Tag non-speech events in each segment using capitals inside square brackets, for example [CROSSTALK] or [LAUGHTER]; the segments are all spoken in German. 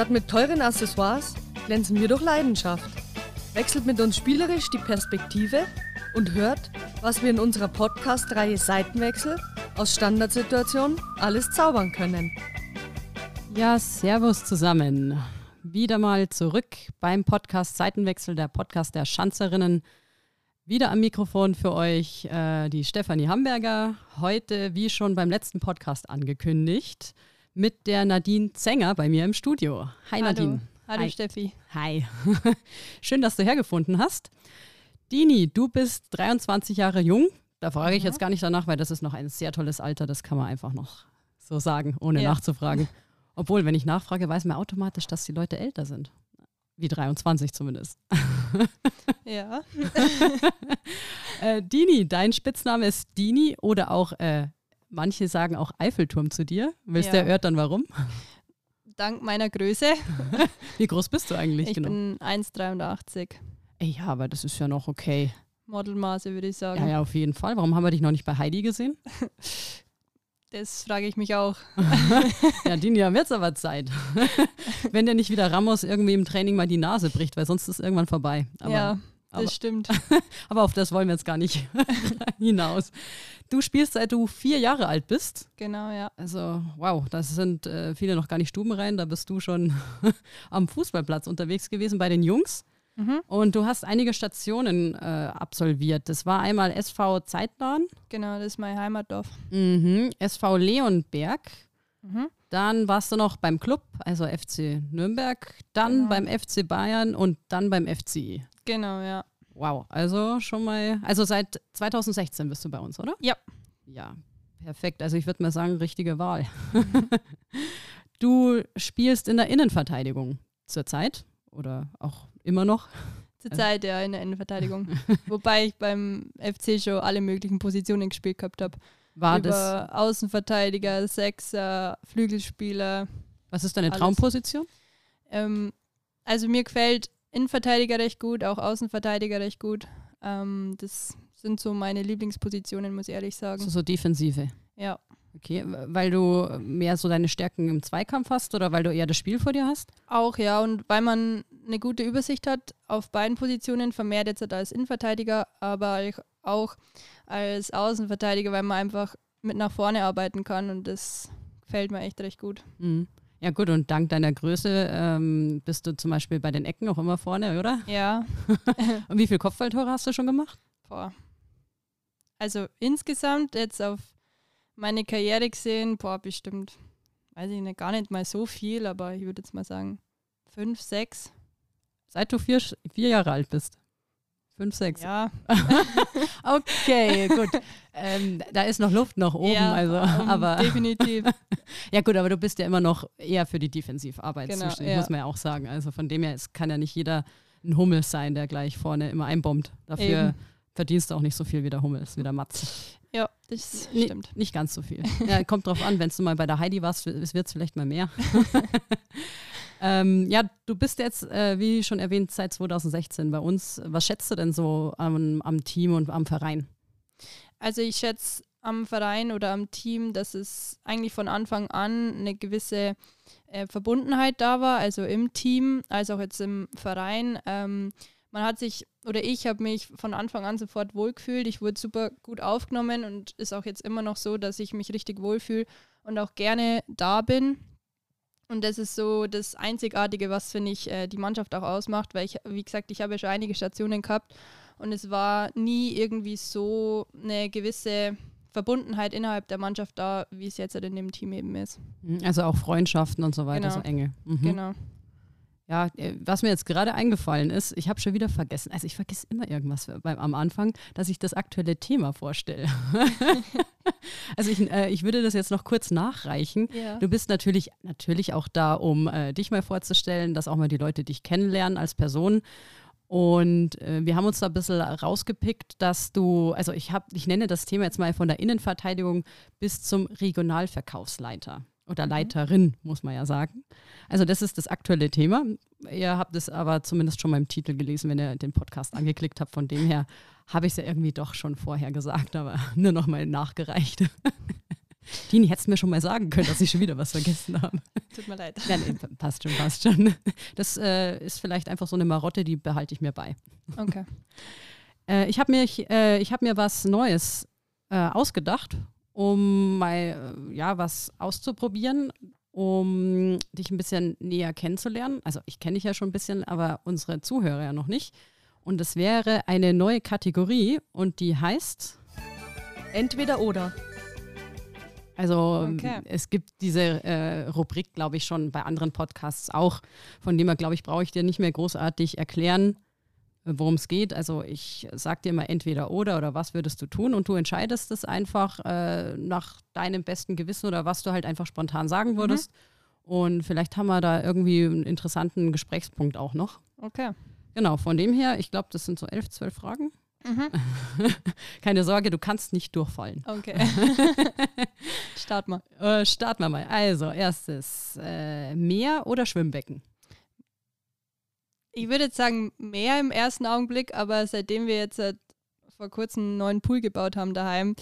Statt mit teuren Accessoires glänzen wir durch Leidenschaft. Wechselt mit uns spielerisch die Perspektive und hört, was wir in unserer Podcast-Reihe Seitenwechsel aus Standardsituationen alles zaubern können. Ja, Servus zusammen. Wieder mal zurück beim Podcast Seitenwechsel, der Podcast der Schanzerinnen. Wieder am Mikrofon für euch äh, die Stefanie Hamburger. Heute, wie schon beim letzten Podcast angekündigt, mit der Nadine Zenger bei mir im Studio. Hi Hallo. Nadine. Hallo Hi. Steffi. Hi. [LAUGHS] Schön, dass du hergefunden hast. Dini, du bist 23 Jahre jung. Da frage ich Mhm. jetzt gar nicht danach, weil das ist noch ein sehr tolles Alter. Das kann man einfach noch so sagen, ohne Ja. nachzufragen. [LAUGHS] Obwohl, wenn ich nachfrage, weiß man automatisch, dass die Leute älter sind. Wie 23 zumindest. Ja. [LAUGHS] Äh, Dini, dein Spitzname ist Dini oder auch, äh, manche sagen auch Eiffelturm zu dir. Willst du Ja. erörtern, warum? Dank meiner Größe. [LAUGHS] Wie groß bist du eigentlich Ich genau? bin 1,83. Ey, ja, aber das ist ja noch okay. Modelmaße würde ich sagen. Ja, ja, auf jeden Fall. Warum haben wir dich noch nicht bei Heidi gesehen? [LAUGHS] Das frage ich mich auch. [LAUGHS] Ja, Dini, ja, wird's aber Zeit. Wenn dir nicht wieder Ramos irgendwie im Training mal die Nase bricht, weil sonst ist irgendwann vorbei. Aber, ja, das aber- stimmt. [LAUGHS] aber auf das wollen wir jetzt gar nicht [LAUGHS] hinaus. Du spielst seit du vier Jahre alt bist. Genau, ja. Also, wow, das sind äh, viele noch gar nicht Stubenrein. Da bist du schon [LAUGHS] am Fußballplatz unterwegs gewesen bei den Jungs. Mhm. Und du hast einige Stationen äh, absolviert. Das war einmal SV Zeitplan, Genau, das ist mein Heimatdorf. mhm. SV Leonberg. Mhm. Dann warst du noch beim Club, also FC Nürnberg, dann Genau. beim FC Bayern und dann beim FCI. Genau, ja. Wow, also schon mal, also seit 2016 bist du bei uns, oder? Ja. Ja, perfekt. Also ich würde mal sagen, richtige Wahl. [LAUGHS] du spielst in der Innenverteidigung zurzeit oder auch immer noch. Zurzeit ja in der Innenverteidigung. [LAUGHS] Wobei ich beim FC schon alle möglichen Positionen gespielt gehabt habe. War das, Über Außenverteidiger, Sechser, Flügelspieler. was ist deine alles. Traumposition? Ähm, also mir gefällt Innenverteidiger recht gut, auch Außenverteidiger recht gut. Ähm, das sind so meine Lieblingspositionen, muss ich ehrlich sagen. Also so Defensive. Ja, Okay, weil du mehr so deine Stärken im Zweikampf hast oder weil du eher das Spiel vor dir hast? auch ja. Und weil man eine gute Übersicht hat auf beiden Positionen, vermehrt jetzt als Innenverteidiger, aber ich- auch als Außenverteidiger, weil man einfach mit nach vorne arbeiten kann und das gefällt mir echt recht gut. Mhm. Ja gut, und dank deiner Größe ähm, bist du zum Beispiel bei den Ecken auch immer vorne, oder? [LAUGHS] Ja, [LAUGHS] Und wie viele Kopfballtore hast du schon gemacht? boah. Also insgesamt jetzt auf meine Karriere gesehen, boah, bestimmt, weiß ich nicht, gar nicht mal so viel, aber ich würde jetzt mal sagen, fünf, sechs. Seit du vier, vier Jahre alt bist. Fünf, sechs. Ja, [LAUGHS] Okay, gut. ähm, da ist noch Luft nach oben, ja also, [LAUGHS] ähm, aber definitiv. [LAUGHS] ja gut, aber du bist ja immer noch eher für die Defensivarbeit Genau, zuständig, ja. muss man ja auch sagen. Also von dem her, es kann ja nicht jeder ein Hummel sein, der gleich vorne immer einbombt. Dafür Eben. verdienst du auch nicht so viel wie der Hummels, wie der Matz. Ja, das Nee, stimmt. Nicht ganz so viel. Ja, kommt drauf an, wenn du mal bei der Heidi warst, es wird es vielleicht mal mehr. Ähm, ja, du bist jetzt, äh, wie schon erwähnt, seit 2016 bei uns. Was schätzt du denn so am, am Team und am Verein? Also ich schätze am Verein oder am Team, dass es eigentlich von Anfang an eine gewisse äh, Verbundenheit da war, also im Team, als auch jetzt im Verein. Ähm, man hat sich oder ich habe mich von Anfang an sofort wohlgefühlt. Ich wurde super gut aufgenommen und ist auch jetzt immer noch so, dass ich mich richtig wohlfühle und auch gerne da bin. Und das ist so das Einzigartige, was, finde ich, äh, die Mannschaft auch ausmacht, weil ich, wie gesagt, ich habe ja schon einige Stationen gehabt und es war nie irgendwie so eine gewisse Verbundenheit innerhalb der Mannschaft da, wie es jetzt halt in dem Team eben ist. Also auch Freundschaften und so weiter, Genau. so enge. Mhm. Genau. Ja, äh, was mir jetzt gerade eingefallen ist, ich habe schon wieder vergessen, also ich vergesse immer irgendwas beim, am Anfang, dass ich das aktuelle Thema vorstelle. [LAUGHS] also ich, äh, ich würde das jetzt noch kurz nachreichen. Ja. Du bist natürlich, natürlich auch da, um äh, dich mal vorzustellen, dass auch mal die Leute dich kennenlernen als Person. Und äh, wir haben uns da ein bisschen rausgepickt, dass du, also ich habe, ich nenne das Thema jetzt mal von der Innenverteidigung bis zum Regionalverkaufsleiter oder Leiterin, muss man ja sagen. Also das ist das aktuelle Thema. Ihr habt es aber zumindest schon mal im Titel gelesen, wenn ihr den Podcast angeklickt habt. Von dem her habe ich es ja irgendwie doch schon vorher gesagt, aber [LAUGHS] nur noch mal nachgereicht. [LAUGHS] Tini, hättest du mir schon mal sagen können, dass ich schon wieder was vergessen habe. [LAUGHS] Tut mir leid. Ja, nee, passt schon, passt schon. Das äh, ist vielleicht einfach so eine Marotte, die behalte ich mir bei. Okay. Äh, ich habe mir, äh, hab mir was Neues äh, ausgedacht, um mal äh, ja, was auszuprobieren, um dich ein bisschen näher kennenzulernen. Also ich kenne dich ja schon ein bisschen, aber unsere Zuhörer ja noch nicht. Und es wäre eine neue Kategorie und die heißt Entweder oder. Also Okay. es gibt diese äh, Rubrik, glaube ich, schon bei anderen Podcasts auch. Von dem her, glaube ich, brauche ich dir nicht mehr großartig erklären, worum es geht. Also ich sage dir immer entweder oder oder was würdest du tun und du entscheidest es einfach äh, nach deinem besten Gewissen oder was du halt einfach spontan sagen würdest. Und vielleicht haben wir da irgendwie einen interessanten Gesprächspunkt auch noch. Okay. Genau, von dem her, ich glaube, das sind so elf, zwölf Fragen. Mhm. [LAUGHS] Keine Sorge, du kannst nicht durchfallen. Okay. [LAUGHS] Start mal. Äh, starten wir mal. Also, erstes, äh, Meer oder Schwimmbecken? Ich würde jetzt sagen, mehr im ersten Augenblick, aber seitdem wir jetzt vor kurzem einen neuen Pool gebaut haben daheim,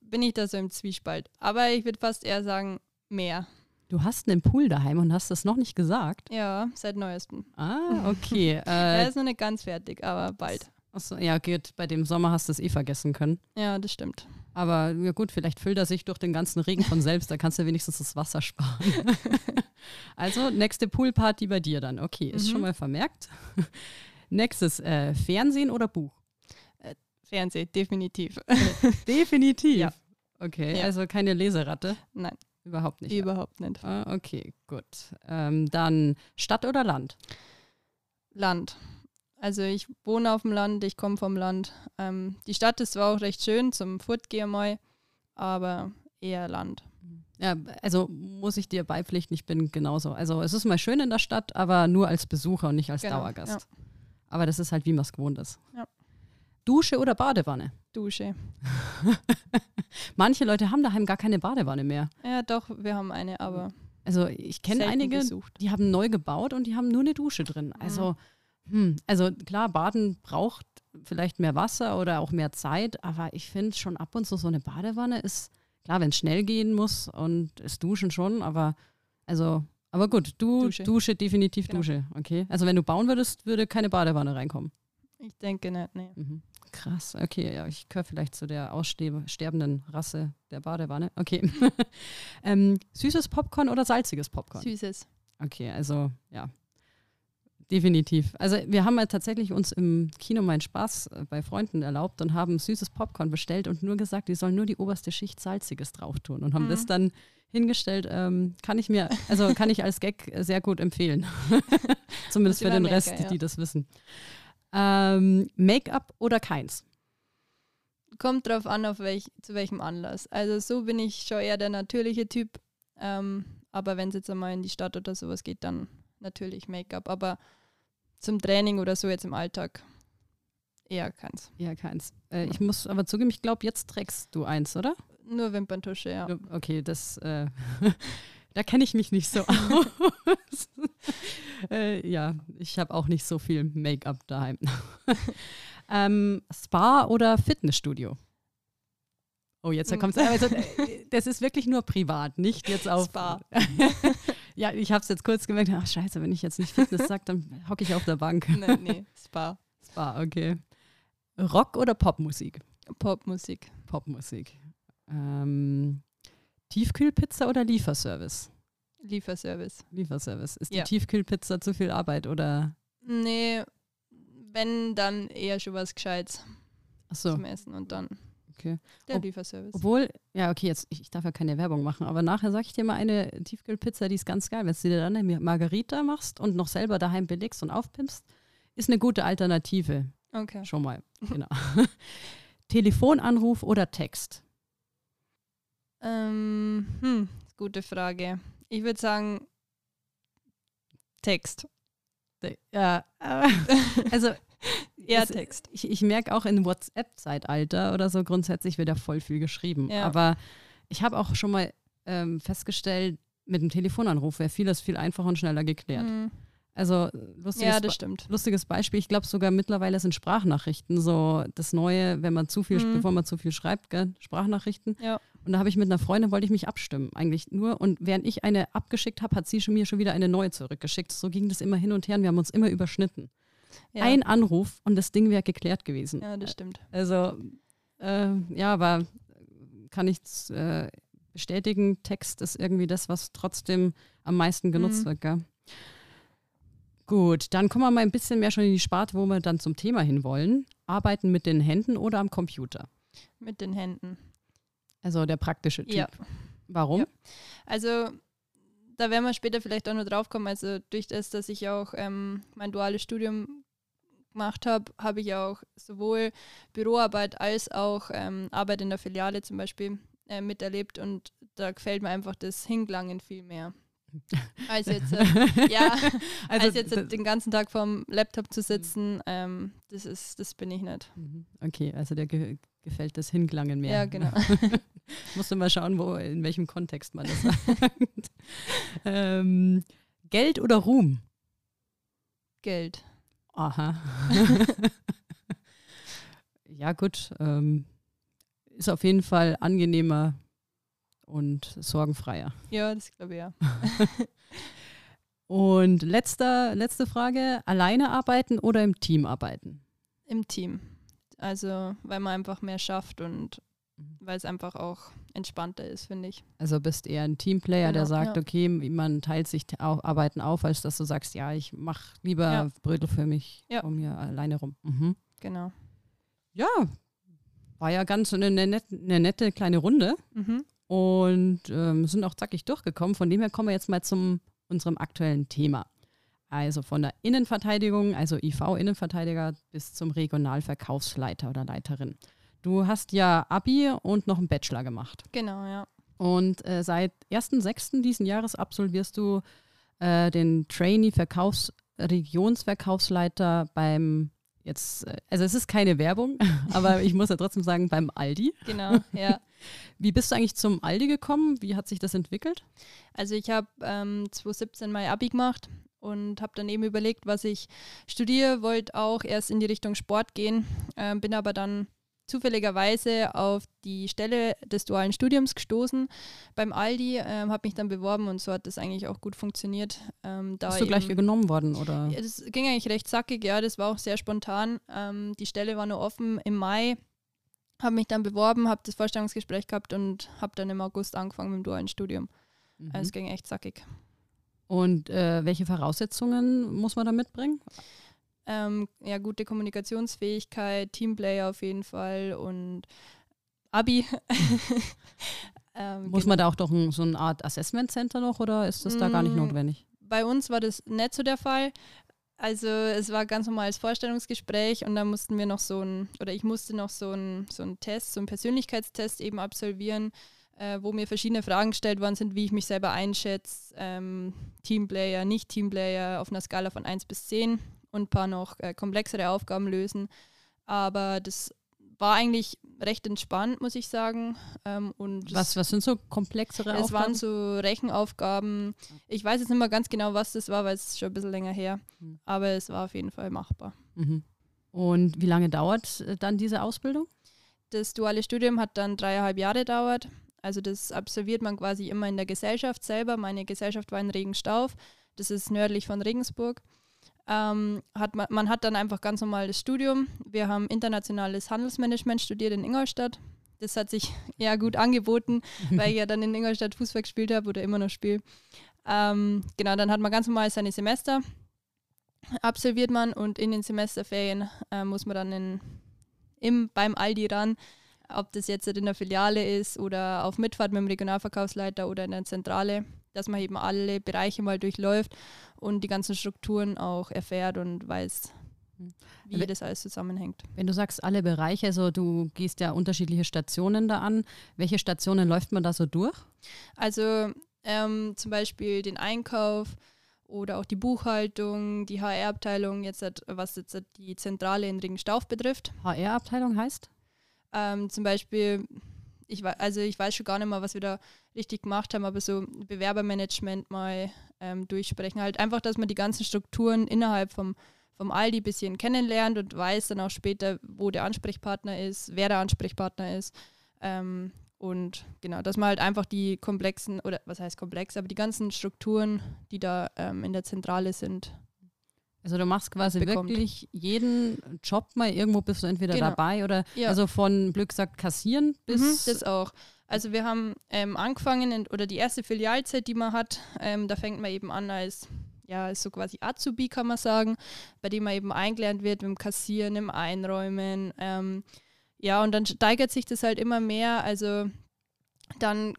bin ich da so im Zwiespalt. Aber ich würde fast eher sagen, mehr. Du hast einen Pool daheim und hast das noch nicht gesagt. Ja, seit neuestem. Ah, okay. [LAUGHS] Er Äh, ist noch nicht ganz fertig, aber bald. achso, ja, gut, bei dem Sommer hast du es eh vergessen können. Ja, das stimmt. Aber ja gut, vielleicht füllt er sich durch den ganzen Regen von selbst, da kannst du wenigstens das Wasser sparen. [LAUGHS] also, nächste Poolparty bei dir dann. Okay, ist Mhm. schon mal vermerkt. [LAUGHS] Nächstes, äh, Fernsehen oder Buch? Fernsehen, definitiv. [LAUGHS] Definitiv. Ja. Okay, Ja. also keine Leseratte? Nein, Überhaupt nicht. überhaupt nicht. Ah, okay, gut. Ähm, dann Stadt oder Land? Land. Also ich wohne auf dem Land, ich komme vom Land. Ähm, die Stadt ist zwar auch recht schön zum Fortgehen mal, aber eher Land. Ja, also muss ich dir beipflichten, ich bin genauso. Also es ist mal schön in der Stadt, aber nur als Besucher und nicht als Genau, Dauergast. Aber das ist halt, wie man es gewohnt ist. Ja. Dusche oder Badewanne? Dusche. [LAUGHS] Manche Leute haben daheim gar keine Badewanne mehr. Ja, doch, wir haben eine, aber Also ich kenne einige, besucht. die haben neu gebaut und die haben nur eine Dusche drin. Also, hm, also klar, Baden braucht vielleicht mehr Wasser oder auch mehr Zeit, aber ich finde schon ab und zu so eine Badewanne ist, klar, wenn es schnell gehen muss und es duschen schon, aber also, aber gut, du Dusche, Dusche. definitiv Genau. Dusche, okay. Also wenn du bauen würdest, würde keine Badewanne reinkommen. Ich denke nicht, nee. Mhm. Krass, okay, ja, ich gehöre vielleicht zu der aussterbenden Rasse der Badewanne. Okay. [LAUGHS] ähm, süßes Popcorn oder salziges Popcorn? Süßes. Okay, also ja, definitiv. Also wir haben ja tatsächlich uns im Kino meinen Spaß äh, bei Freunden erlaubt und haben süßes Popcorn bestellt und nur gesagt, die sollen nur die oberste Schicht salziges drauf tun und haben Mhm. das dann hingestellt. Ähm, kann ich mir, also kann ich als Gag sehr gut empfehlen. [LAUGHS] Zumindest für den Rest, ja. die das wissen. Ähm, Make-up oder keins? Kommt drauf an, auf welch, zu welchem Anlass. Also so bin ich schon eher der natürliche Typ. Ähm, aber wenn es jetzt einmal in die Stadt oder sowas geht, dann natürlich Make-up. Aber zum Training oder so jetzt im Alltag eher keins. Ja, keins. Äh, ich muss aber zugeben, ich glaube, jetzt trägst du eins, oder? Nur Wimperntusche, ja. Okay, das, äh, [LAUGHS] da kenne ich mich nicht so aus. [LAUGHS] äh, ja, ich habe auch nicht so viel Make-up daheim. [LAUGHS] ähm, Spa oder Fitnessstudio? Oh, jetzt Mm. kommt es. Also, äh, das ist wirklich nur privat, nicht jetzt auf. Spa. Ja, ich habe es jetzt kurz gemerkt. Ach, scheiße, wenn ich jetzt nicht Fitness sage, dann hocke ich auf der Bank. nee, nee, Spa. Spa, okay. Rock oder Popmusik? Popmusik. Popmusik. Ähm, Tiefkühlpizza oder Lieferservice? Lieferservice. Lieferservice. Ist Ja. die Tiefkühlpizza zu viel Arbeit oder? Nee, wenn, dann eher schon was Gescheites Achso, zum Essen und dann okay. der Ob- Lieferservice. Obwohl, ja, okay, jetzt, ich, ich darf ja keine Werbung machen, aber nachher sag ich dir mal eine Tiefkühlpizza, die ist ganz geil. Wenn du dir dann eine Margarita machst und noch selber daheim belegst und aufpimpst, ist eine gute Alternative. Okay. Schon mal. [LAUGHS] Genau. Telefonanruf oder Text? Ähm, hm, gute Frage. Ich würde sagen, Text. Ja, [LAUGHS] also Eher Es- Text. ich, ich merke auch in WhatsApp-Zeitalter oder so grundsätzlich wird ja voll viel geschrieben. Ja. Aber ich habe auch schon mal ähm, festgestellt, mit dem Telefonanruf wäre vieles viel einfacher und schneller geklärt. Mhm. Also lustiges, Ja, lustiges Beispiel. Ich glaube sogar mittlerweile sind Sprachnachrichten so das Neue, wenn man zu viel, Mhm. bevor man zu viel schreibt, gell? Sprachnachrichten. Ja. Und da habe ich mit einer Freundin, wollte ich mich abstimmen, eigentlich nur. Und während ich eine abgeschickt habe, hat sie schon mir schon wieder eine neue zurückgeschickt. So ging das immer hin und her und wir haben uns immer überschnitten. Ja, Ein Anruf und das Ding wäre geklärt gewesen. ja das stimmt. Also, äh, ja, aber kann ich äh, bestätigen, Text ist irgendwie das, was trotzdem am meisten genutzt Mhm. wird, gell? Gut, dann kommen wir mal ein bisschen mehr schon in die Sparte, wo wir dann zum Thema hinwollen. Arbeiten mit den Händen oder am Computer? Mit den Händen. Also der praktische Typ. Ja. Warum? Ja. Also da werden wir später vielleicht auch noch drauf kommen. Also durch das, dass ich auch ähm, mein duales Studium gemacht habe, habe ich auch sowohl Büroarbeit als auch ähm, Arbeit in der Filiale zum Beispiel äh, miterlebt und da gefällt mir einfach das Hinklangen viel mehr. [LAUGHS] Als jetzt, äh, ja, [LAUGHS] Also, als jetzt d- den ganzen Tag vorm Laptop zu sitzen, ähm, das ist, das bin ich nicht. Mhm. Okay, also der ge gefällt das Hinklangen mehr. Ja, genau. [LAUGHS] Musst du mal schauen, wo, in welchem Kontext man das sagt. [LAUGHS] ähm, Geld oder Ruhm? Geld. Aha. [LAUGHS] ja, gut. Ähm, ist auf jeden Fall angenehmer und sorgenfreier. Ja, das glaube ich ja. Und letzter, letzte Frage: Alleine arbeiten oder im Team arbeiten? Im Team. Also, weil man einfach mehr schafft und Mhm. weil es einfach auch entspannter ist, finde ich. Also bist eher ein Teamplayer, der Genau, sagt, ja. okay, man teilt sich t- au- Arbeiten auf, als dass du sagst, ja, ich mache lieber Ja. Brötel für mich Ja. um hier alleine rum. Mhm. Genau. Ja, war ja ganz eine, eine, nette, eine nette kleine Runde Mhm. und ähm, sind auch zackig durchgekommen. Von dem her kommen wir jetzt mal zum unserem aktuellen Thema. Also von der Innenverteidigung, also IV-Innenverteidiger, bis zum Regionalverkaufsleiter oder Leiterin. Du hast ja Abi und noch einen Bachelor gemacht. Genau, ja. Und äh, seit 1.6. diesen Jahres absolvierst du äh, den Trainee-Verkaufs Regionsverkaufsleiter beim jetzt, äh, also es ist keine Werbung, [LAUGHS] aber ich muss ja trotzdem sagen, beim Aldi. Genau, [LAUGHS] ja. Wie bist du eigentlich zum Aldi gekommen? Wie hat sich das entwickelt? Also ich habe ähm, 2017 mein Abi gemacht und habe dann eben überlegt, was ich studiere, wollte auch erst in die Richtung Sport gehen, ähm, bin aber dann zufälligerweise auf die Stelle des dualen Studiums gestoßen beim Aldi, ähm, habe mich dann beworben und so hat das eigentlich auch gut funktioniert. Ähm, da Bist du gleich genommen worden oder? Ja, Das ging eigentlich recht zackig, ja, das war auch sehr spontan. Ähm, die Stelle war nur offen im Mai, habe mich dann beworben, habe das Vorstellungsgespräch gehabt und habe dann im August angefangen mit dem dualen Studium. Mhm. Also es ging echt zackig. Und äh, welche Voraussetzungen muss man da mitbringen? Ähm, ja, gute Kommunikationsfähigkeit, Teamplayer auf jeden Fall und Abi. [LAUGHS] ähm, Muss genau. man da auch doch ein, so eine Art Assessment Center noch oder ist das da gar nicht Mm, notwendig? bei uns war das nicht so der Fall. Also es war ganz normales Vorstellungsgespräch und da mussten wir noch so ein, oder ich musste noch so ein, so ein Test, so einen Persönlichkeitstest eben absolvieren, äh, wo mir verschiedene Fragen gestellt worden sind, wie ich mich selber einschätze, ähm, Teamplayer, Nicht-Teamplayer auf einer Skala von 1 bis 10 und ein paar noch äh, komplexere Aufgaben lösen. Aber das war eigentlich recht entspannt, muss ich sagen. Ähm, und Was, was sind so komplexere es Aufgaben? waren so Rechenaufgaben. Ich weiß jetzt nicht mehr ganz genau, was das war, weil es ist schon ein bisschen länger her. Hm. Aber es war auf jeden Fall machbar. mhm. Und wie lange dauert äh, dann diese Ausbildung? Das duale Studium hat dann dreieinhalb Jahre gedauert. Also das absolviert man quasi immer in der Gesellschaft selber. Meine Gesellschaft war in Regenstauf. Das ist nördlich von Regensburg. Ähm, hat man, man hat dann einfach ganz normal das Studium. Wir haben internationales Handelsmanagement studiert in Ingolstadt. Das hat sich [LAUGHS] ja gut angeboten, [LAUGHS] weil ich ja dann in Ingolstadt Fußball gespielt habe oder immer noch spiele. Ähm, genau, dann hat man ganz normal seine Semester, absolviert man und in den Semesterferien äh, muss man dann in, im, beim Aldi ran, ob das jetzt in der Filiale ist oder auf Mitfahrt mit dem Regionalverkaufsleiter oder in der Zentrale, dass man eben alle Bereiche mal durchläuft und die ganzen Strukturen auch erfährt und weiß, wie das alles zusammenhängt. Wenn du sagst, alle Bereiche, also du gehst ja unterschiedliche Stationen da an. Welche Stationen läuft man da so durch? Also ähm, zum Beispiel den Einkauf oder auch die Buchhaltung, die HR-Abteilung, jetzt was jetzt die Zentrale in Regenstauf betrifft. HR-Abteilung heißt? Ähm, zum Beispiel, ich, also ich weiß schon gar nicht mehr, was wir da richtig gemacht haben, aber so Bewerbermanagement mal ähm, durchsprechen. Halt einfach, dass man die ganzen Strukturen innerhalb vom, vom Aldi ein bisschen kennenlernt und weiß dann auch später, wo der Ansprechpartner ist, wer der Ansprechpartner ist. Ähm, und genau, dass man halt einfach die komplexen, oder was heißt komplex, aber die ganzen Strukturen, die da ähm, in der Zentrale sind. Also du machst quasi bekommt. wirklich jeden Job mal, irgendwo bist du entweder genau. dabei oder ja. also von Glück sagt kassieren bis. Mhm, das auch. Also wir haben ähm, angefangen in, oder die erste Filialzeit, die man hat, ähm, da fängt man eben an als ja, ist so quasi Azubi, kann man sagen, bei dem man eben eingelernt wird im Kassieren, im Einräumen. Ähm, ja, und dann steigert sich das halt immer mehr. Also dann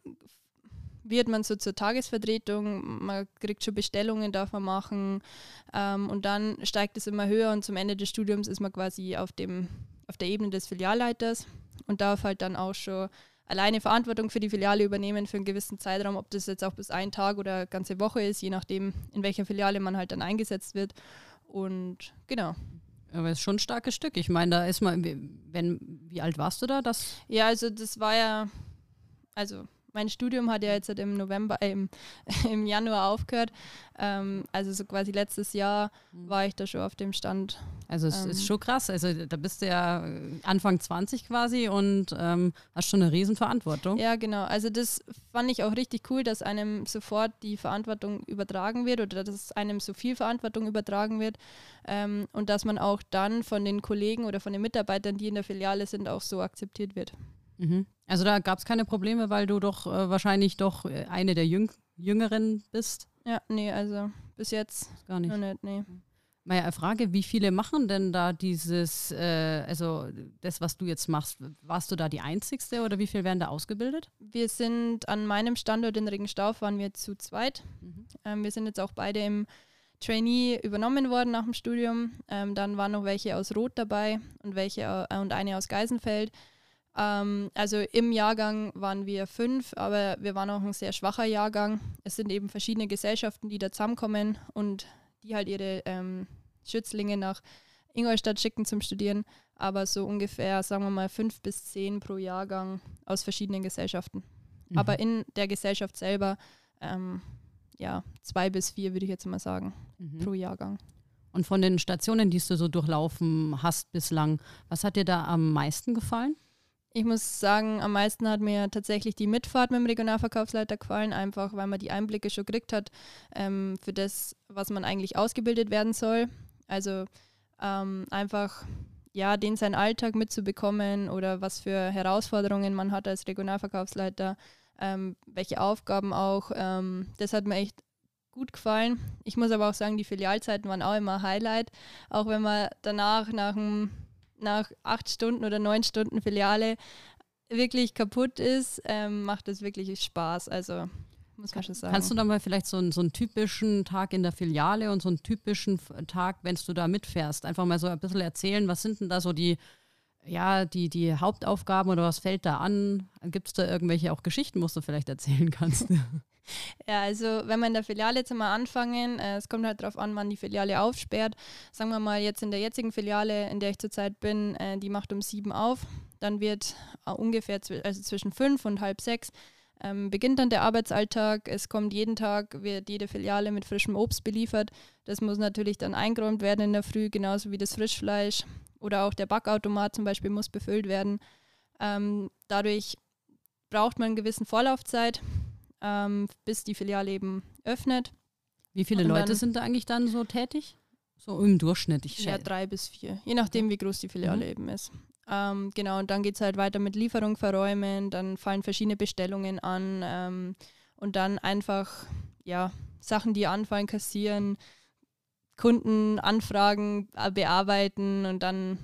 wird man so zur Tagesvertretung, man kriegt schon Bestellungen, darf man machen ähm, und dann steigt es immer höher und zum Ende des Studiums ist man quasi auf, dem, auf der Ebene des Filialleiters und darf halt dann auch schon alleine Verantwortung für die Filiale übernehmen für einen gewissen Zeitraum, ob das jetzt auch bis ein Tag oder eine ganze Woche ist, je nachdem, in welcher Filiale man halt dann eingesetzt wird. Und genau. Aber es ist schon ein starkes Stück. Ich meine, da ist man, wenn, wie alt warst du da? Das ja, also das war ja, also mein Studium hat ja jetzt im November, äh, im, [LAUGHS] im Januar aufgehört. Ähm, also so quasi letztes Jahr mhm. war ich da schon auf dem Stand. Also es ähm, ist schon krass. Also da bist du ja Anfang 20 quasi und ähm, hast schon eine Riesenverantwortung. Ja, genau. Also das fand ich auch richtig cool, dass einem sofort die Verantwortung übertragen wird oder dass einem so viel Verantwortung übertragen wird ähm, und dass man auch dann von den Kollegen oder von den Mitarbeitern, die in der Filiale sind, auch so akzeptiert wird. Mhm. Also da gab es keine Probleme, weil du doch äh, wahrscheinlich doch äh, eine der Jüng Jüngeren bist. Ja, nee, also bis jetzt gar nicht. nicht nee. Meine Frage, wie viele machen denn da dieses, äh, also das, was du jetzt machst, warst du da die Einzigste oder wie viele werden da ausgebildet? Wir sind an meinem Standort in Regenstauf, waren wir zu zweit. Mhm. Ähm, wir sind jetzt auch beide im Trainee übernommen worden nach dem Studium. Ähm, dann waren noch welche aus Rot dabei und welche äh, und eine aus Geisenfeld. Ähm, also im Jahrgang waren wir fünf, aber wir waren auch ein sehr schwacher Jahrgang. Es sind eben verschiedene Gesellschaften, die da zusammenkommen und die halt ihre ähm, Schützlinge nach Ingolstadt schicken zum Studieren. Aber so ungefähr, sagen wir mal, fünf bis zehn pro Jahrgang aus verschiedenen Gesellschaften. Mhm. Aber in der Gesellschaft selber, ähm, ja, zwei bis vier würde ich jetzt mal sagen, mhm. pro Jahrgang. Und von den Stationen, die du so durchlaufen hast bislang, was hat dir da am meisten gefallen? Ich muss sagen, am meisten hat mir tatsächlich die Mitfahrt mit dem Regionalverkaufsleiter gefallen, einfach weil man die Einblicke schon gekriegt hat ähm, für das, was man eigentlich ausgebildet werden soll. Also ähm, einfach ja, den seinen Alltag mitzubekommen oder was für Herausforderungen man hat als Regionalverkaufsleiter, ähm, welche Aufgaben auch. Ähm, das hat mir echt gut gefallen. Ich muss aber auch sagen, die Filialzeiten waren auch immer Highlight, auch wenn man danach nach einem nach acht Stunden oder neun Stunden Filiale wirklich kaputt ist, ähm, macht es wirklich Spaß. Also muss man schon sagen. Kannst du da mal vielleicht so einen, so einen typischen Tag in der Filiale und so einen typischen Tag, wenn du da mitfährst, einfach mal so ein bisschen erzählen, was sind denn da so die, ja, die, die Hauptaufgaben oder was fällt da an? Gibt es da irgendwelche auch Geschichten, wo du vielleicht erzählen kannst? [LAUGHS] Ja, also wenn wir in der Filiale jetzt mal anfangen, äh, es kommt halt darauf an, wann die Filiale aufsperrt. Sagen wir mal jetzt in der jetzigen Filiale, in der ich zurzeit bin, äh, die macht um sieben auf. Dann wird äh, ungefähr also zwischen fünf und halb sechs ähm, beginnt dann der Arbeitsalltag. Es kommt jeden Tag, wird jede Filiale mit frischem Obst beliefert. Das muss natürlich dann eingeräumt werden in der Früh, genauso wie das Frischfleisch. Oder auch der Backautomat zum Beispiel muss befüllt werden. Ähm, dadurch braucht man eine gewisse Vorlaufzeit ähm, bis die Filiale eben öffnet. Wie viele Leute dann, sind da eigentlich dann so tätig? So im Durchschnitt, ich Ja, drei bis vier, je nachdem, wie groß die Filiale mhm. eben ist. Ähm, genau, und dann geht es halt weiter mit Lieferung verräumen, dann fallen verschiedene Bestellungen an ähm, und dann einfach, ja, Sachen, die anfallen, kassieren, Kundenanfragen äh, bearbeiten und dann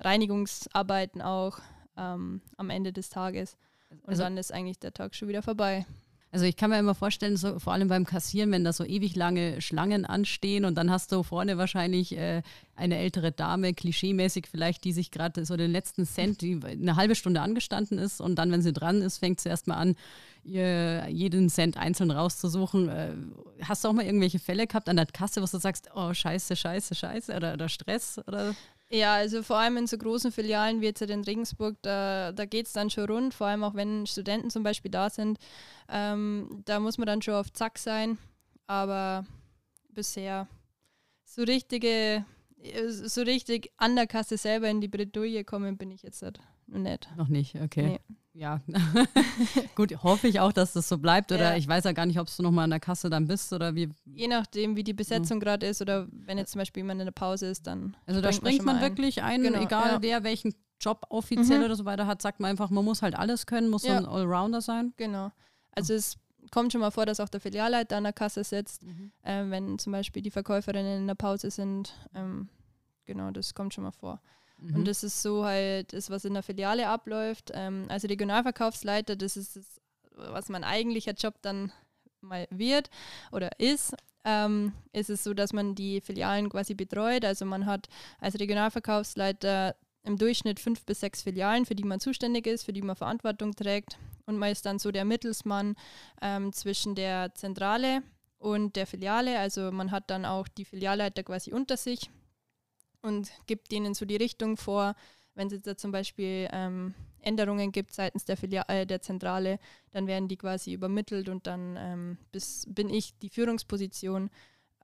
Reinigungsarbeiten auch ähm, am Ende des Tages. Und also, dann ist eigentlich der Tag schon wieder vorbei. Also ich kann mir immer vorstellen, so, vor allem beim Kassieren, wenn da so ewig lange Schlangen anstehen und dann hast du vorne wahrscheinlich äh, eine ältere Dame, klischeemäßig vielleicht, die sich gerade so den letzten Cent, die eine halbe Stunde angestanden ist und dann, wenn sie dran ist, fängt sie erstmal an, ihr jeden Cent einzeln rauszusuchen. Äh, hast du auch mal irgendwelche Fälle gehabt an der Kasse, wo du sagst, oh scheiße, scheiße, scheiße oder, oder Stress oder ja, also vor allem in so großen Filialen wie jetzt in Regensburg, da, da geht es dann schon rund, vor allem auch wenn Studenten zum Beispiel da sind. Ähm, da muss man dann schon auf Zack sein. aber bisher so richtige, so richtig an der Kasse selber in die Bredouille kommen bin ich jetzt halt noch nicht. Noch nicht, okay. Nee. Ja, [LAUGHS] gut, hoffe ich auch, dass das so bleibt. Oder ja. ich weiß ja gar nicht, ob du nochmal an der Kasse dann bist oder wie. Je nachdem, wie die Besetzung ja. gerade ist oder wenn jetzt zum Beispiel jemand in der Pause ist, dann. Also da springt man, man wirklich ein, genau, egal ja. der welchen Job offiziell mhm. oder so weiter hat, sagt man einfach, man muss halt alles können, muss ja. ein Allrounder sein. Genau. Also es kommt schon mal vor, dass auch der Filialleiter an der Kasse sitzt, mhm. äh, wenn zum Beispiel die Verkäuferinnen in der Pause sind. Ähm, genau, das kommt schon mal vor. Mhm. Und das ist so halt, das, was in der Filiale abläuft. Ähm, also Regionalverkaufsleiter, das ist das, was mein eigentlicher Job dann mal wird oder ist. Ähm, ist es so, dass man die Filialen quasi betreut. Also man hat als Regionalverkaufsleiter im Durchschnitt fünf bis sechs Filialen, für die man zuständig ist, für die man Verantwortung trägt. Und man ist dann so der Mittelsmann ähm, zwischen der Zentrale und der Filiale. Also man hat dann auch die Filialleiter quasi unter sich und gibt denen so die Richtung vor. Wenn es da zum Beispiel ähm, Änderungen gibt seitens der, Filiale, äh, der Zentrale, dann werden die quasi übermittelt und dann ähm, bis, bin ich die Führungsposition.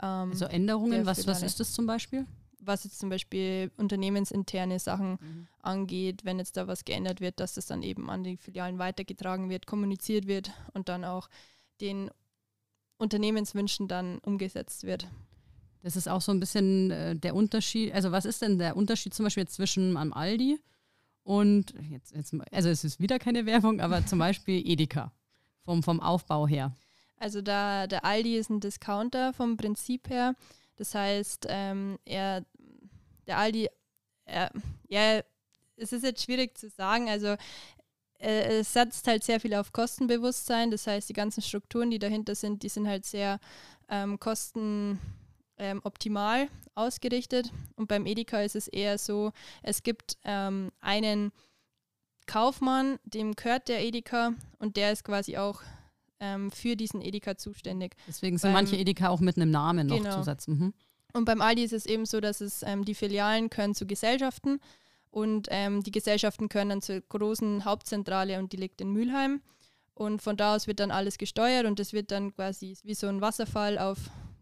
Ähm, also Änderungen, was, was ist das zum Beispiel? was jetzt zum Beispiel unternehmensinterne Sachen mhm. angeht, wenn jetzt da was geändert wird, dass das dann eben an die Filialen weitergetragen wird, kommuniziert wird und dann auch den Unternehmenswünschen dann umgesetzt wird. Das ist auch so ein bisschen äh, der Unterschied. Also was ist denn der Unterschied zum Beispiel zwischen am Aldi und jetzt, jetzt also es ist wieder keine Werbung, aber zum Beispiel Edeka vom, vom Aufbau her. Also da der Aldi ist ein Discounter vom Prinzip her. Das heißt, ähm, er, der Aldi, er, ja, es ist jetzt schwierig zu sagen. Also äh, es setzt halt sehr viel auf Kostenbewusstsein. Das heißt, die ganzen Strukturen, die dahinter sind, die sind halt sehr ähm, kostenoptimal ähm, ausgerichtet. Und beim Edeka ist es eher so, es gibt ähm, einen Kaufmann, dem gehört der Edeka und der ist quasi auch ähm, für diesen Edeka zuständig. Deswegen sind beim, manche Edeka auch mit einem Namen noch genau. Zusatz. Mhm. Und beim Aldi ist es eben so, dass es ähm, die Filialen können zu Gesellschaften und ähm, die Gesellschaften können dann zur großen Hauptzentrale und die liegt in Mülheim. Und von da aus wird dann alles gesteuert und es wird dann quasi wie so ein Wasserfall auf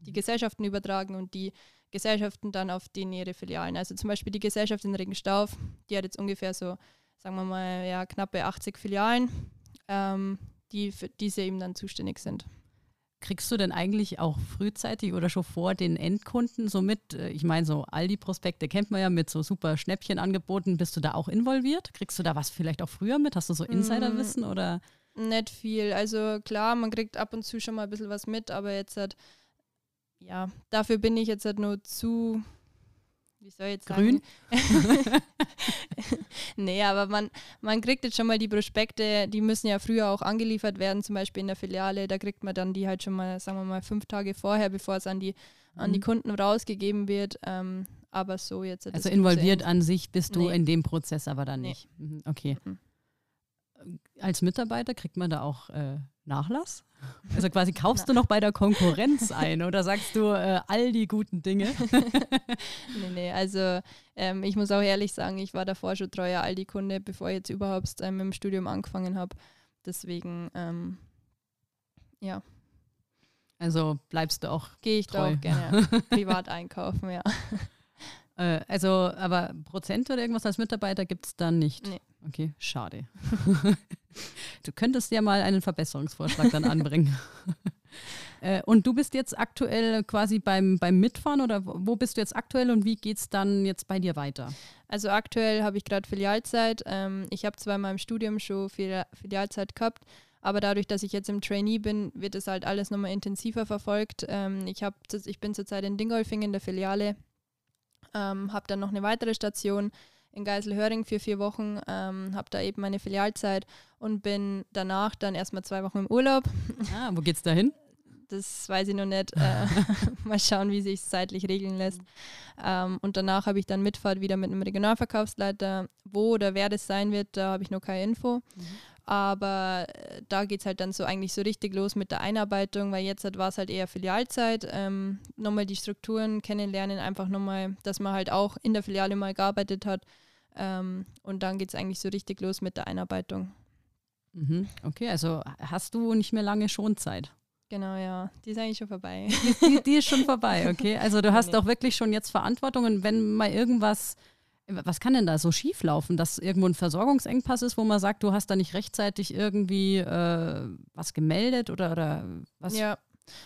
die Gesellschaften übertragen und die Gesellschaften dann auf den ihre Filialen. Also zum Beispiel die Gesellschaft in Regenstauf, die hat jetzt ungefähr so, sagen wir mal, ja, knappe 80 Filialen. Ähm, die für diese eben dann zuständig sind. Kriegst du denn eigentlich auch frühzeitig oder schon vor den Endkunden so mit? Äh, ich meine, so Aldi-Prospekte kennt man ja mit so super Schnäppchenangeboten. Bist du da auch involviert? Kriegst du da was vielleicht auch früher mit? Hast du so mm, Insiderwissen oder? Nicht viel. Also klar, man kriegt ab und zu schon mal ein bisschen was mit, aber jetzt halt, ja, dafür bin ich jetzt halt nur zu wie soll ich jetzt Grün? sagen? [LAUGHS] nee, aber man, man kriegt jetzt schon mal die Prospekte, die müssen ja früher auch angeliefert werden, zum Beispiel in der Filiale. Da kriegt man dann die halt schon mal, sagen wir mal, fünf Tage vorher, bevor es an die, an die mhm. Kunden rausgegeben wird. Ähm, aber so jetzt. Also involviert an sich bist du nee. in dem Prozess aber dann nicht. Nee. Mhm, okay. Mhm. Als Mitarbeiter kriegt man da auch äh, Nachlass? Also quasi kaufst du noch bei der Konkurrenz ein oder sagst du äh, all die guten Dinge? [LAUGHS] nee, nee, also ähm, ich muss auch ehrlich sagen, ich war davor schon treuer Aldi-Kunde, bevor ich jetzt überhaupt ähm, im Studium angefangen habe. Deswegen, ähm, ja. Also bleibst du auch. Gehe ich treu. da auch gerne [LAUGHS] privat einkaufen, ja. Äh, also, aber Prozent oder irgendwas als Mitarbeiter gibt es dann nicht. Nee. Okay, schade. [LAUGHS] du könntest ja mal einen Verbesserungsvorschlag dann anbringen. [LAUGHS] äh, und du bist jetzt aktuell quasi beim, beim Mitfahren oder wo bist du jetzt aktuell und wie geht es dann jetzt bei dir weiter? Also aktuell habe ich gerade Filialzeit. Ähm, ich habe zwar in meinem Studium schon Filialzeit gehabt, aber dadurch, dass ich jetzt im Trainee bin, wird es halt alles nochmal intensiver verfolgt. Ähm, ich, hab, ich bin zurzeit in Dingolfing in der Filiale, ähm, habe dann noch eine weitere Station in Geiselhöring für vier Wochen, ähm, habe da eben meine Filialzeit und bin danach dann erstmal zwei Wochen im Urlaub. Ah, wo geht's da hin? Das weiß ich noch nicht. Äh, [LAUGHS] [LAUGHS] mal schauen, wie sich zeitlich regeln lässt. Ähm, und danach habe ich dann Mitfahrt wieder mit einem Regionalverkaufsleiter. Wo oder wer das sein wird, da habe ich noch keine Info. Mhm. Aber äh, da geht es halt dann so eigentlich so richtig los mit der Einarbeitung, weil jetzt halt war es halt eher Filialzeit. Ähm, nochmal die Strukturen kennenlernen, einfach nochmal, dass man halt auch in der Filiale mal gearbeitet hat. Ähm, und dann geht es eigentlich so richtig los mit der Einarbeitung. Mhm. Okay, also hast du nicht mehr lange Schonzeit? Genau, ja. Die ist eigentlich schon vorbei. Die, die ist schon vorbei, [LAUGHS] okay. Also du hast Nee. doch wirklich schon jetzt Verantwortung und wenn mal irgendwas, was kann denn da so schief laufen, dass irgendwo ein Versorgungsengpass ist, wo man sagt, du hast da nicht rechtzeitig irgendwie äh, was gemeldet oder, oder was? Ja,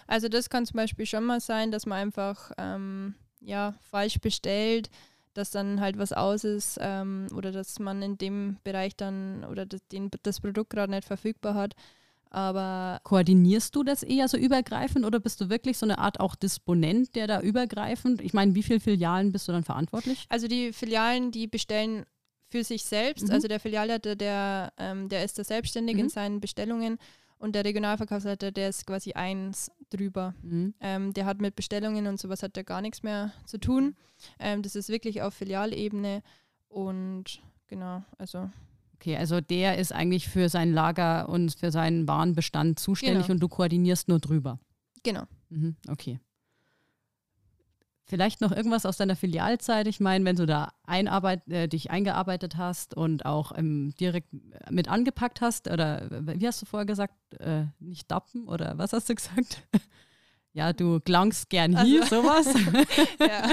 also das kann zum Beispiel schon mal sein, dass man einfach ähm, ja, falsch bestellt, dass dann halt was aus ist ähm, oder dass man in dem Bereich dann oder das, den, das Produkt gerade nicht verfügbar hat. Aber Koordinierst du das eher so übergreifend oder bist du wirklich so eine Art auch Disponent, der da übergreifend, ich meine, wie viele Filialen bist du dann verantwortlich? also die Filialen, die bestellen für sich selbst. Mhm. Also der Filialleiter, der, ähm, der ist da selbstständig Mhm. in seinen Bestellungen und der Regionalverkaufsleiter, der ist quasi eins drüber. Mhm. Ähm, der hat mit Bestellungen und sowas hat er gar nichts mehr zu tun. Ähm, das ist wirklich auf Filialebene und genau, also Okay, also der ist eigentlich für sein Lager und für seinen Warenbestand zuständig Genau. und du koordinierst nur drüber. genau. Mhm, okay. Vielleicht noch irgendwas aus deiner Filialzeit. Ich meine, wenn du da einarbeit, äh, dich eingearbeitet hast und auch ähm, direkt mit angepackt hast, oder äh, wie hast du vorher gesagt, äh, nicht dappen oder was hast du gesagt? [LAUGHS] ja, du klangst gern hier, sowas. [LAUGHS] ja.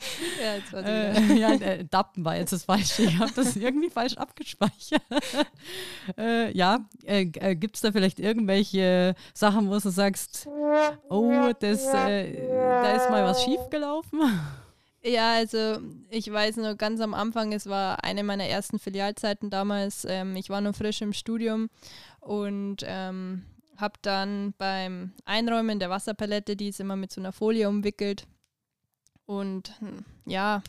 [LAUGHS] ja, jetzt wieder. äh, ja, äh, dappen war jetzt das Falsche. Ich habe das irgendwie falsch abgespeichert. [LAUGHS] äh, ja, äh, äh, gibt es da vielleicht irgendwelche Sachen, wo du sagst, oh, das, äh, da ist mal was schiefgelaufen? Ja, also ich weiß nur ganz am Anfang, es war eine meiner ersten Filialzeiten damals. Ähm, ich war noch frisch im Studium und ähm, habe dann beim Einräumen der Wasserpalette, die ist immer mit so einer Folie umwickelt und hm, ja,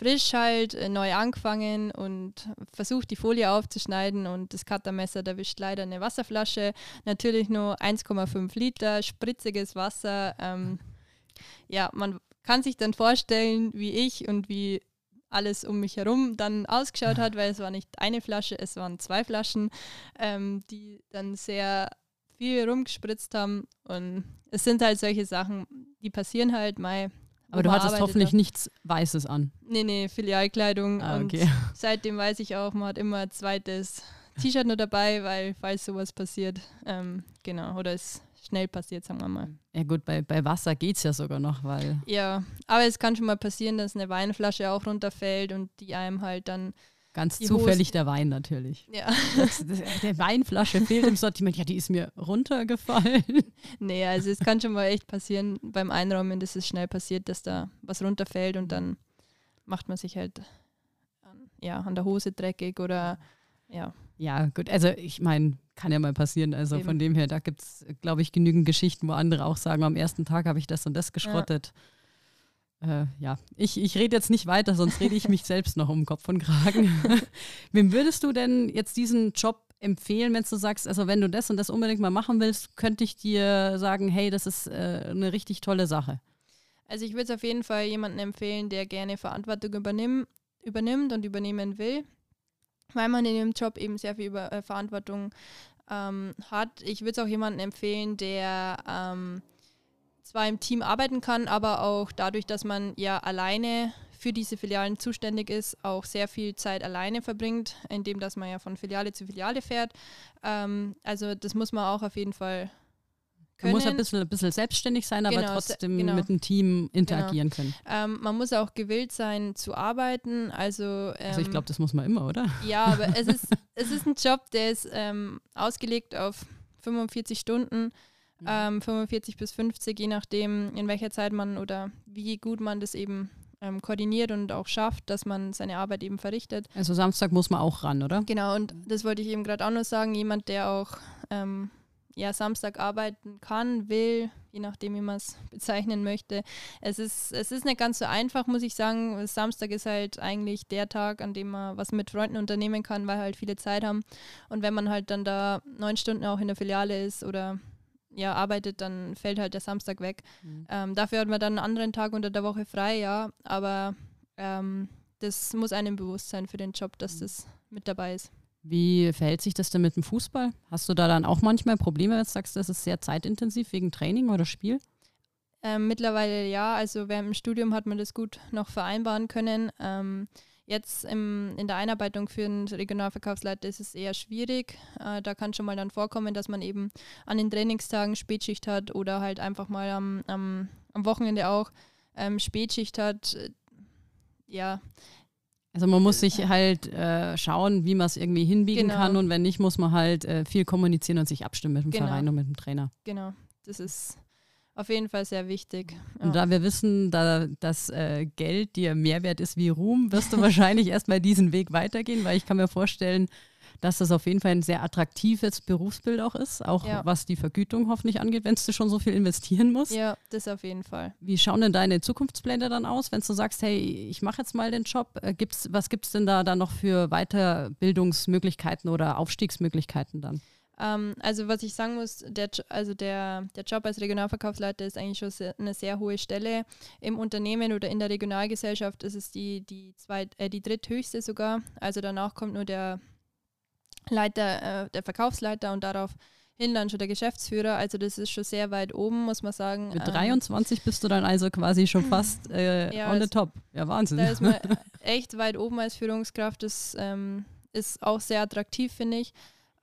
frisch halt äh, neu angefangen und versucht die Folie aufzuschneiden und das Cuttermesser erwischt leider eine Wasserflasche. Natürlich nur 1,5 Liter, spritziges Wasser. Ähm, ja, man kann sich dann vorstellen, wie ich und wie alles um mich herum dann ausgeschaut hat, weil es war nicht eine Flasche, es waren zwei Flaschen, ähm, die dann sehr viel rumgespritzt haben. Und es sind halt solche Sachen, die passieren halt wo Aber du hattest hoffentlich da. nichts Weißes an. Nee, nee, Filialkleidung. Ah, und okay. [LAUGHS] seitdem weiß ich auch, man hat immer ein zweites T-Shirt nur dabei, weil falls sowas passiert, ähm, genau, oder es schnell passiert, sagen wir mal. Ja gut, bei, bei Wasser geht es ja sogar noch, weil Ja, aber es kann schon mal passieren, dass eine Weinflasche auch runterfällt und die einem halt dann, ganz Die zufällig der Wein natürlich. ja, Das, das, der Weinflasche fehlt im Sortiment. Ja, die ist mir runtergefallen. nee, also es kann schon mal echt passieren beim Einräumen, dass es schnell passiert, dass da was runterfällt und dann macht man sich halt an, ja, an der Hose dreckig oder ja, Ja, gut, also ich meine, kann ja mal passieren. Also Eben. von dem her, da gibt es, glaube ich, genügend Geschichten, wo andere auch sagen, am ersten Tag habe ich das und das geschrottet. Ja, äh, ja. ich, ich rede jetzt nicht weiter, sonst rede ich mich selbst noch um Kopf und Kragen. [LAUGHS] Wem würdest du denn jetzt diesen Job empfehlen, wenn du sagst, also wenn du das und das unbedingt mal machen willst, könnte ich dir sagen, hey, das ist äh, eine richtig tolle Sache. Also ich würde es auf jeden Fall jemandem empfehlen, der gerne Verantwortung übernimm, übernimmt und übernehmen will, weil man in dem Job eben sehr viel über, äh, Verantwortung ähm, hat. Ich würde es auch jemandem empfehlen, der ähm, zwar im Team arbeiten kann, aber auch dadurch, dass man ja alleine für diese Filialen zuständig ist, auch sehr viel Zeit alleine verbringt, indem dass man ja von Filiale zu Filiale fährt. Ähm, also das muss man auch auf jeden Fall Man können. muss ein bisschen, ein bisschen selbstständig sein, aber Genau, se- trotzdem genau. mit dem Team interagieren können. Ähm, man muss auch gewillt sein zu arbeiten. Also, ähm, Also ich glaube, das muss man immer, oder? ja, aber es [LAUGHS] ist, es ist ein Job, der ist ähm, ausgelegt auf 45 Stunden, Mhm. ähm, 45 bis 50, je nachdem, in welcher Zeit man oder wie gut man das eben ähm, koordiniert und auch schafft, dass man seine Arbeit eben verrichtet. Also Samstag muss man auch ran, oder? Genau, und das wollte ich eben gerade auch noch sagen, jemand, der auch ähm, ja, Samstag arbeiten kann, will, je nachdem, wie man es [LAUGHS] bezeichnen möchte. Es ist, es ist nicht ganz so einfach, muss ich sagen. Samstag ist halt eigentlich der Tag, an dem man was mit Freunden unternehmen kann, weil halt viele Zeit haben. Und wenn man halt dann da neun Stunden auch in der Filiale ist oder ja, arbeitet, dann fällt halt der Samstag weg. Mhm. Ähm, dafür hat man dann einen anderen Tag unter der Woche frei, ja, aber ähm, das muss einem bewusst sein für den Job, dass das mit dabei ist. Wie verhält sich das denn mit dem Fußball? Hast du da dann auch manchmal Probleme, wenn du sagst, das ist sehr zeitintensiv wegen Training oder Spiel? Ähm, mittlerweile ja, also während dem Studium hat man das gut noch vereinbaren können. Ähm, Jetzt im, in der Einarbeitung für einen Regionalverkaufsleiter ist es eher schwierig. Äh, da kann schon mal dann vorkommen, dass man eben an den Trainingstagen Spätschicht hat oder halt einfach mal am, am, am Wochenende auch ähm, Spätschicht hat. Ja, also man muss sich halt äh, schauen, wie man es irgendwie hinbiegen Genau. kann und wenn nicht, muss man halt äh, viel kommunizieren und sich abstimmen mit dem Genau. Verein und mit dem Trainer. genau. Das ist auf jeden Fall sehr wichtig. Ja. Und da wir wissen, da das äh, Geld dir mehr wert ist wie Ruhm, wirst du [LAUGHS] wahrscheinlich erstmal diesen Weg weitergehen, weil ich kann mir vorstellen, dass das auf jeden Fall ein sehr attraktives Berufsbild auch ist, auch Ja. was die Vergütung hoffentlich angeht, wenn du schon so viel investieren musst. ja, das auf jeden Fall. Wie schauen denn deine Zukunftspläne dann aus, wenn du sagst, hey, ich mache jetzt mal den Job? Äh, Gibt's, was gibt es denn da dann noch für Weiterbildungsmöglichkeiten oder Aufstiegsmöglichkeiten dann? Ähm, also was ich sagen muss, der, also der, der Job als Regionalverkaufsleiter ist eigentlich schon sehr, eine sehr hohe Stelle. Im Unternehmen oder in der Regionalgesellschaft ist es die, die, zweit, äh, die dritthöchste sogar. Also danach kommt nur der Leiter, äh, der Verkaufsleiter und darauf hin dann schon der Geschäftsführer. Also das ist schon sehr weit oben, muss man sagen. Mit Ähm, 23 bist du dann also quasi schon [LAUGHS] fast äh, Ja, on the es- top. Ja, Wahnsinn. Da ist man [LAUGHS] echt weit oben als Führungskraft. Das ähm, ist auch sehr attraktiv, finde ich.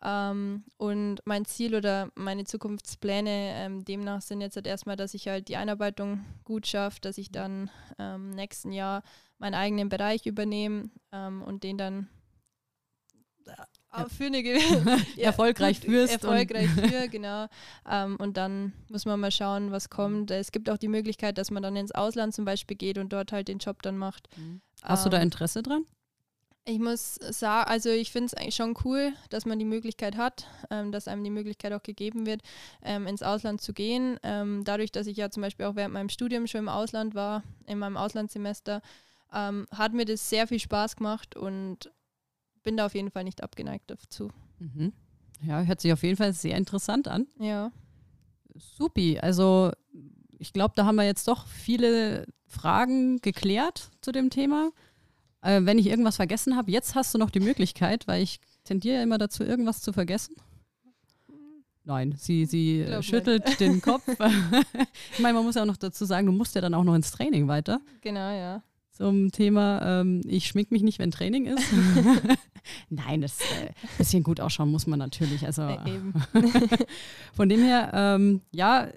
Ähm, und mein Ziel oder meine Zukunftspläne ähm, demnach sind jetzt halt erstmal, dass ich halt die Einarbeitung gut schaffe, dass ich dann ähm, nächsten Jahr meinen eigenen Bereich übernehme ähm, und den dann äh, für eine ge- [LAUGHS] ja, Erfolgreich führst Erfolgreich [LAUGHS] für, genau. Ähm, und dann muss man mal schauen, was kommt. Es gibt auch die Möglichkeit, dass man dann ins Ausland zum Beispiel geht und dort halt den Job dann macht. Hast du da Ähm, Interesse dran? Ich muss sagen, also ich finde es eigentlich schon cool, dass man die Möglichkeit hat, ähm, dass einem die Möglichkeit auch gegeben wird, ähm, ins Ausland zu gehen. Ähm, dadurch, dass ich ja zum Beispiel auch während meinem Studium schon im Ausland war, in meinem Auslandssemester, ähm, hat mir das sehr viel Spaß gemacht und bin da auf jeden Fall nicht abgeneigt dazu. Mhm. Ja, hört sich auf jeden Fall sehr interessant an. Ja, Supi. Also ich glaube, da haben wir jetzt doch viele Fragen geklärt zu dem Thema. Äh, wenn ich irgendwas vergessen habe, jetzt hast du noch die Möglichkeit, weil ich tendiere ja immer dazu, irgendwas zu vergessen. Nein, sie, sie Glaub äh, nicht. schüttelt den [LAUGHS] Kopf. [LAUGHS] ich meine, man muss ja auch noch dazu sagen, du musst ja dann auch noch ins Training weiter. genau, ja. Zum Thema, ähm, ich schmink mich nicht, wenn Training ist. [LAUGHS] Nein, das äh, bisschen gut ausschauen muss man natürlich. Also Äh, von dem her, ähm, ja,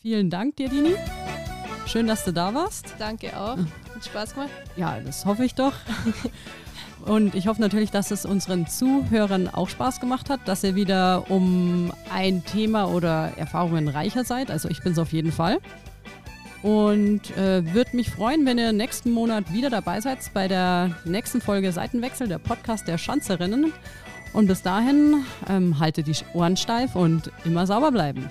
vielen Dank dir, Dini. Schön, dass du da warst. Danke auch. Hat Spaß gemacht. Ja, das hoffe ich doch. Und ich hoffe natürlich, dass es unseren Zuhörern auch Spaß gemacht hat, dass ihr wieder um ein Thema oder Erfahrungen reicher seid. Also ich bin es auf jeden Fall. Und äh, würde mich freuen, wenn ihr nächsten Monat wieder dabei seid bei der nächsten Folge Seitenwechsel, der Podcast der Schanzerinnen. Und bis dahin ähm, haltet die Ohren steif und immer sauber bleiben.